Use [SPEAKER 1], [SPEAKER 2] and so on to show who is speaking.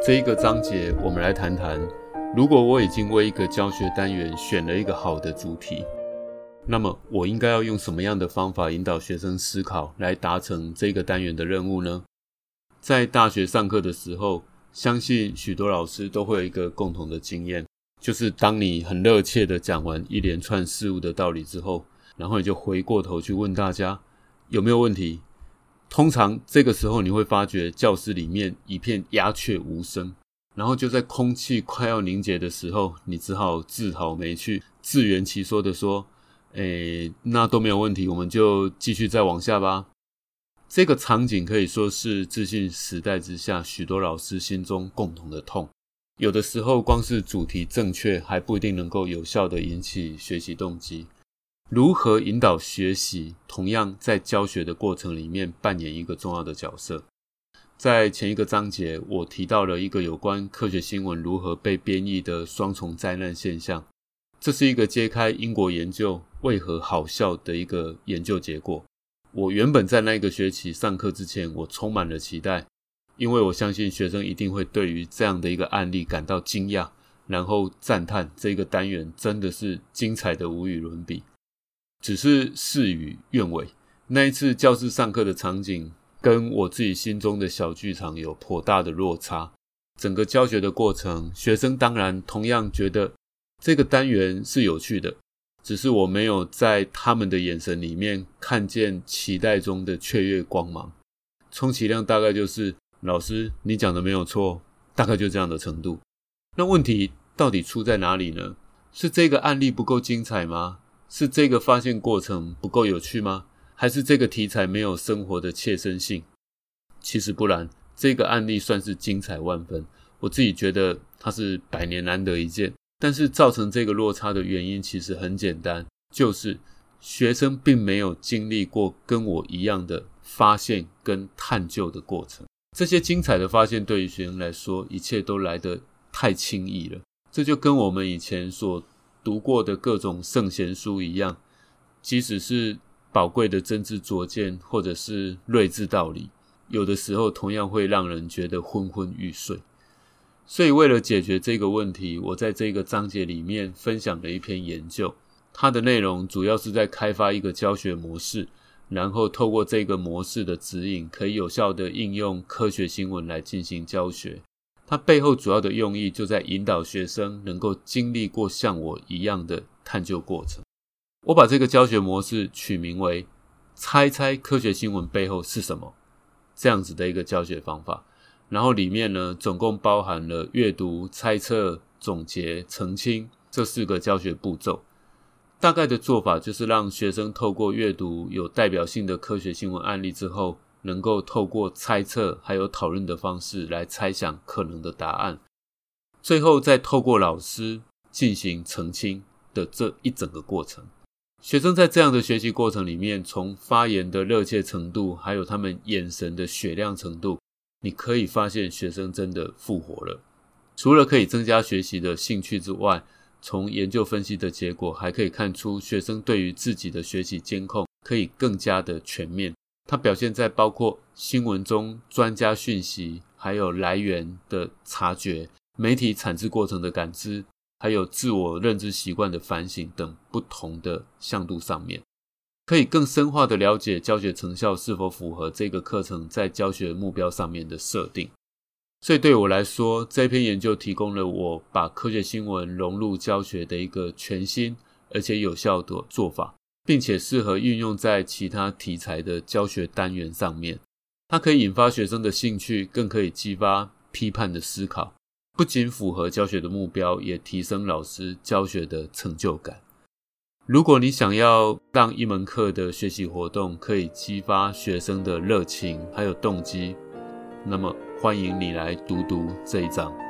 [SPEAKER 1] 这一个章节，我们来谈谈，如果我已经为一个教学单元选了一个好的主题，那么我应该要用什么样的方法引导学生思考，来达成这个单元的任务呢？在大学上课的时候，相信许多老师都会有一个共同的经验，就是当你很热切的讲完一连串事物的道理之后，然后你就回过头去问大家有没有问题。通常这个时候，你会发觉教室里面一片鸦雀无声，然后就在空气快要凝结的时候，你只好自讨没趣、自圆其说的说：“诶，那都没有问题，我们就继续再往下吧。”这个场景可以说是自信时代之下许多老师心中共同的痛。有的时候，光是主题正确还不一定能够有效的引起学习动机。如何引导学习，同样在教学的过程里面扮演一个重要的角色。在前一个章节，我提到了一个有关科学新闻如何被编译的双重灾难现象。这是一个揭开英国研究为何好笑的一个研究结果。我原本在那个学期上课之前，我充满了期待，因为我相信学生一定会对于这样的一个案例感到惊讶，然后赞叹这个单元真的是精彩的无与伦比。只是事与愿违，那一次教室上课的场景跟我自己心中的小剧场有颇大的落差。整个教学的过程，学生当然同样觉得这个单元是有趣的，只是我没有在他们的眼神里面看见期待中的雀跃光芒。充其量大概就是老师你讲的没有错，大概就这样的程度。那问题到底出在哪里呢？是这个案例不够精彩吗？是这个发现过程不够有趣吗？还是这个题材没有生活的切身性？其实不然，这个案例算是精彩万分。我自己觉得它是百年难得一见。但是造成这个落差的原因其实很简单，就是学生并没有经历过跟我一样的发现跟探究的过程。这些精彩的发现对于学生来说，一切都来得太轻易了。这就跟我们以前所读过的各种圣贤书一样，即使是宝贵的真知灼见，或者是睿智道理，有的时候同样会让人觉得昏昏欲睡。所以，为了解决这个问题，我在这个章节里面分享了一篇研究，它的内容主要是在开发一个教学模式，然后透过这个模式的指引，可以有效的应用科学新闻来进行教学。它背后主要的用意就在引导学生能够经历过像我一样的探究过程。我把这个教学模式取名为“猜猜科学新闻背后是什么”这样子的一个教学方法。然后里面呢，总共包含了阅读、猜测、总结、澄清这四个教学步骤。大概的做法就是让学生透过阅读有代表性的科学新闻案例之后。能够透过猜测还有讨论的方式来猜想可能的答案，最后再透过老师进行澄清的这一整个过程。学生在这样的学习过程里面，从发言的热切程度，还有他们眼神的雪亮程度，你可以发现学生真的复活了。除了可以增加学习的兴趣之外，从研究分析的结果还可以看出，学生对于自己的学习监控可以更加的全面。它表现在包括新闻中专家讯息，还有来源的察觉、媒体产制过程的感知，还有自我认知习惯的反省等不同的向度上面，可以更深化的了解教学成效是否符合这个课程在教学目标上面的设定。所以对我来说，这篇研究提供了我把科学新闻融入教学的一个全新而且有效的做法。并且适合运用在其他题材的教学单元上面，它可以引发学生的兴趣，更可以激发批判的思考。不仅符合教学的目标，也提升老师教学的成就感。如果你想要让一门课的学习活动可以激发学生的热情还有动机，那么欢迎你来读读这一章。